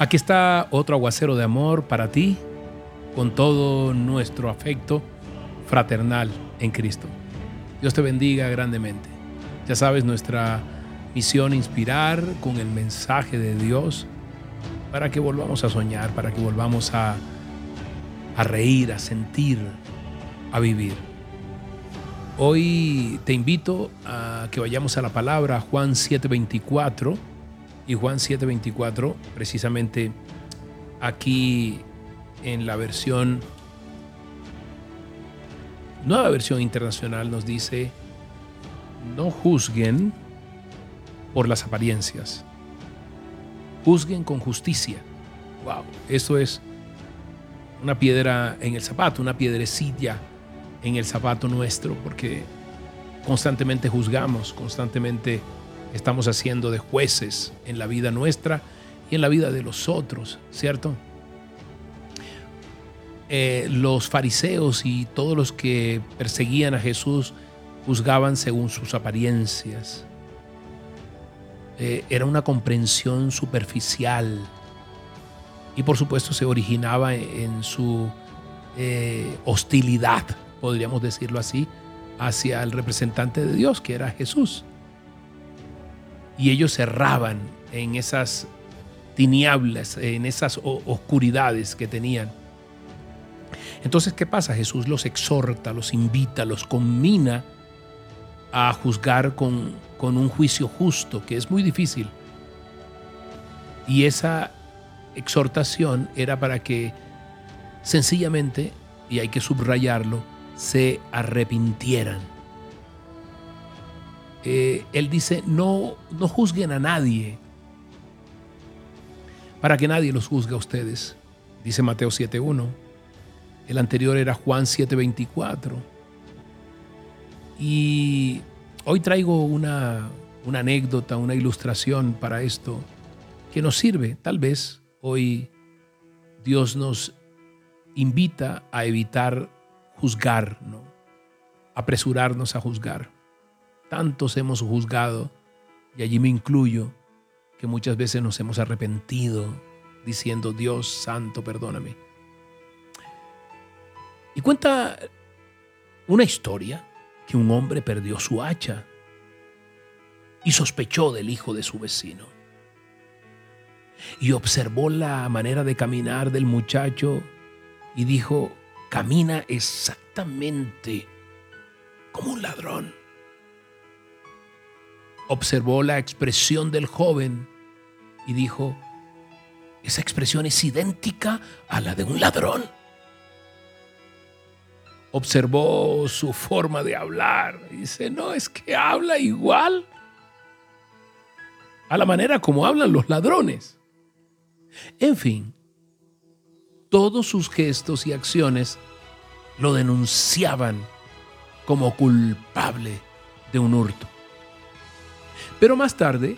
Aquí está otro aguacero de amor para ti, con todo nuestro afecto fraternal en Cristo. Dios te bendiga grandemente. Ya sabes, nuestra misión inspirar con el mensaje de Dios para que volvamos a soñar, para que volvamos a, reír, a sentir, a vivir. Hoy te invito a que vayamos a la palabra Juan 7:24 y Juan 7:24, precisamente aquí en la versión, nueva versión internacional, nos dice, no juzguen por las apariencias, juzguen con justicia. Wow, eso es una piedra en el zapato, una piedrecilla en el zapato nuestro, porque constantemente juzgamos, constantemente estamos haciendo de jueces en la vida nuestra y en la vida de los otros, ¿cierto? Eh, los fariseos y todos los que perseguían a Jesús juzgaban según sus apariencias. Eh, era una comprensión superficial y por supuesto se originaba en su eh, hostilidad, podríamos decirlo así, hacia el representante de Dios, que era Jesús y ellos cerraban en esas tinieblas, en esas oscuridades que tenían. Entonces, ¿qué pasa? Jesús los exhorta, los invita, los combina a juzgar con, con un juicio justo, que es muy difícil. Y esa exhortación era para que sencillamente, y hay que subrayarlo, se arrepintieran eh, él dice, no, no juzguen a nadie, para que nadie los juzgue a ustedes, dice Mateo 7.1. El anterior era Juan 7.24. Y hoy traigo una, una anécdota, una ilustración para esto que nos sirve. Tal vez hoy Dios nos invita a evitar juzgar, ¿no? apresurarnos a juzgar. Tantos hemos juzgado, y allí me incluyo, que muchas veces nos hemos arrepentido diciendo, Dios santo, perdóname. Y cuenta una historia que un hombre perdió su hacha y sospechó del hijo de su vecino. Y observó la manera de caminar del muchacho y dijo, camina exactamente como un ladrón observó la expresión del joven y dijo, esa expresión es idéntica a la de un ladrón. Observó su forma de hablar y dice, no, es que habla igual a la manera como hablan los ladrones. En fin, todos sus gestos y acciones lo denunciaban como culpable de un hurto. Pero más tarde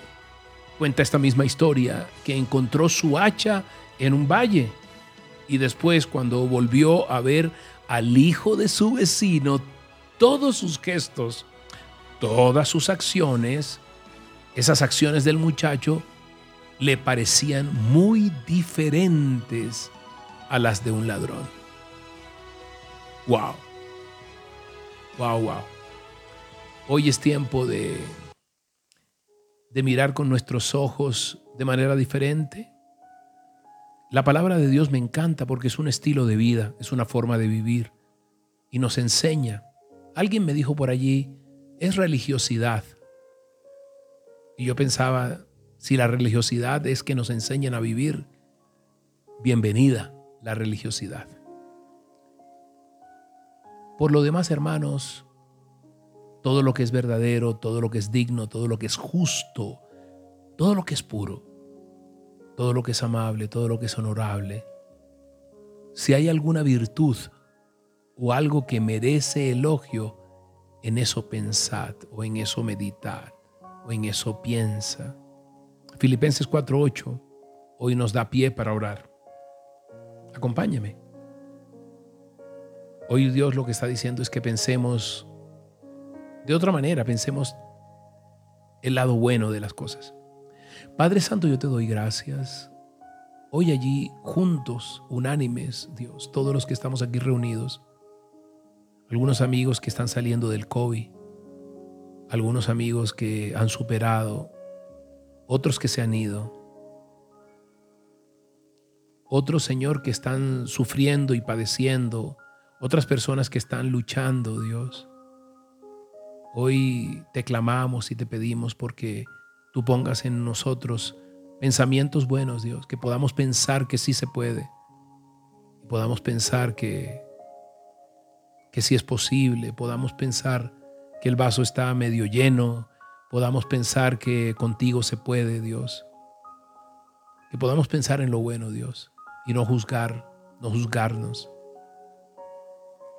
cuenta esta misma historia que encontró su hacha en un valle y después cuando volvió a ver al hijo de su vecino, todos sus gestos, todas sus acciones, esas acciones del muchacho le parecían muy diferentes a las de un ladrón. Wow. Wow, wow. Hoy es tiempo de de mirar con nuestros ojos de manera diferente. La palabra de Dios me encanta porque es un estilo de vida, es una forma de vivir y nos enseña. Alguien me dijo por allí, es religiosidad. Y yo pensaba, si la religiosidad es que nos enseñan a vivir, bienvenida la religiosidad. Por lo demás, hermanos, todo lo que es verdadero, todo lo que es digno, todo lo que es justo, todo lo que es puro, todo lo que es amable, todo lo que es honorable. Si hay alguna virtud o algo que merece elogio, en eso pensad o en eso meditad o en eso piensa. Filipenses 4:8 hoy nos da pie para orar. Acompáñame. Hoy Dios lo que está diciendo es que pensemos de otra manera, pensemos el lado bueno de las cosas. Padre Santo, yo te doy gracias hoy allí juntos, unánimes, Dios, todos los que estamos aquí reunidos, algunos amigos que están saliendo del COVID, algunos amigos que han superado, otros que se han ido, otros, Señor, que están sufriendo y padeciendo, otras personas que están luchando, Dios. Hoy te clamamos y te pedimos porque tú pongas en nosotros pensamientos buenos, Dios, que podamos pensar que sí se puede, podamos pensar que, que sí es posible, podamos pensar que el vaso está medio lleno, podamos pensar que contigo se puede, Dios, que podamos pensar en lo bueno, Dios, y no juzgar, no juzgarnos.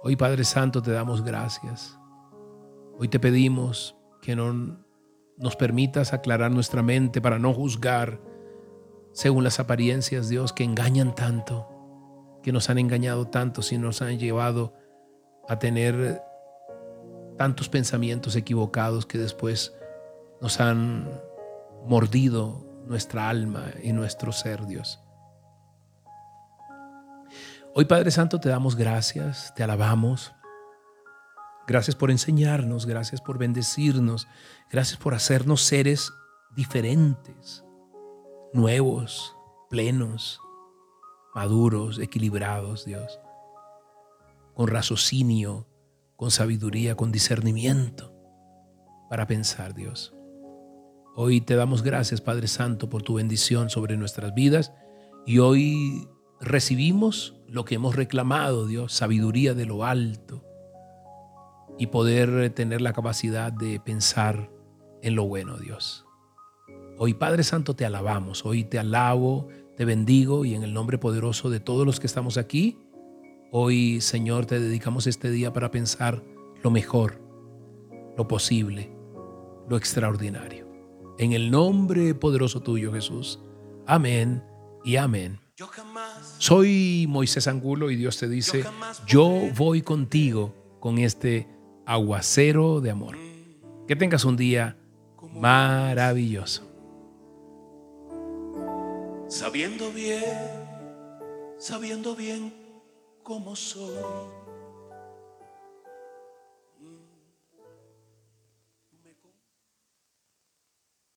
Hoy, Padre Santo, te damos gracias. Hoy te pedimos que no nos permitas aclarar nuestra mente para no juzgar según las apariencias, Dios, que engañan tanto, que nos han engañado tanto, y nos han llevado a tener tantos pensamientos equivocados que después nos han mordido nuestra alma y nuestro ser, Dios. Hoy, Padre Santo, te damos gracias, te alabamos. Gracias por enseñarnos, gracias por bendecirnos, gracias por hacernos seres diferentes, nuevos, plenos, maduros, equilibrados, Dios, con raciocinio, con sabiduría, con discernimiento para pensar, Dios. Hoy te damos gracias, Padre Santo, por tu bendición sobre nuestras vidas y hoy recibimos lo que hemos reclamado, Dios, sabiduría de lo alto y poder tener la capacidad de pensar en lo bueno, Dios. Hoy, Padre Santo, te alabamos, hoy te alabo, te bendigo y en el nombre poderoso de todos los que estamos aquí, hoy, Señor, te dedicamos este día para pensar lo mejor, lo posible, lo extraordinario. En el nombre poderoso tuyo, Jesús. Amén y amén. Soy Moisés Angulo y Dios te dice, yo voy contigo con este aguacero de amor. Que tengas un día maravilloso. Sabiendo bien, sabiendo bien cómo soy.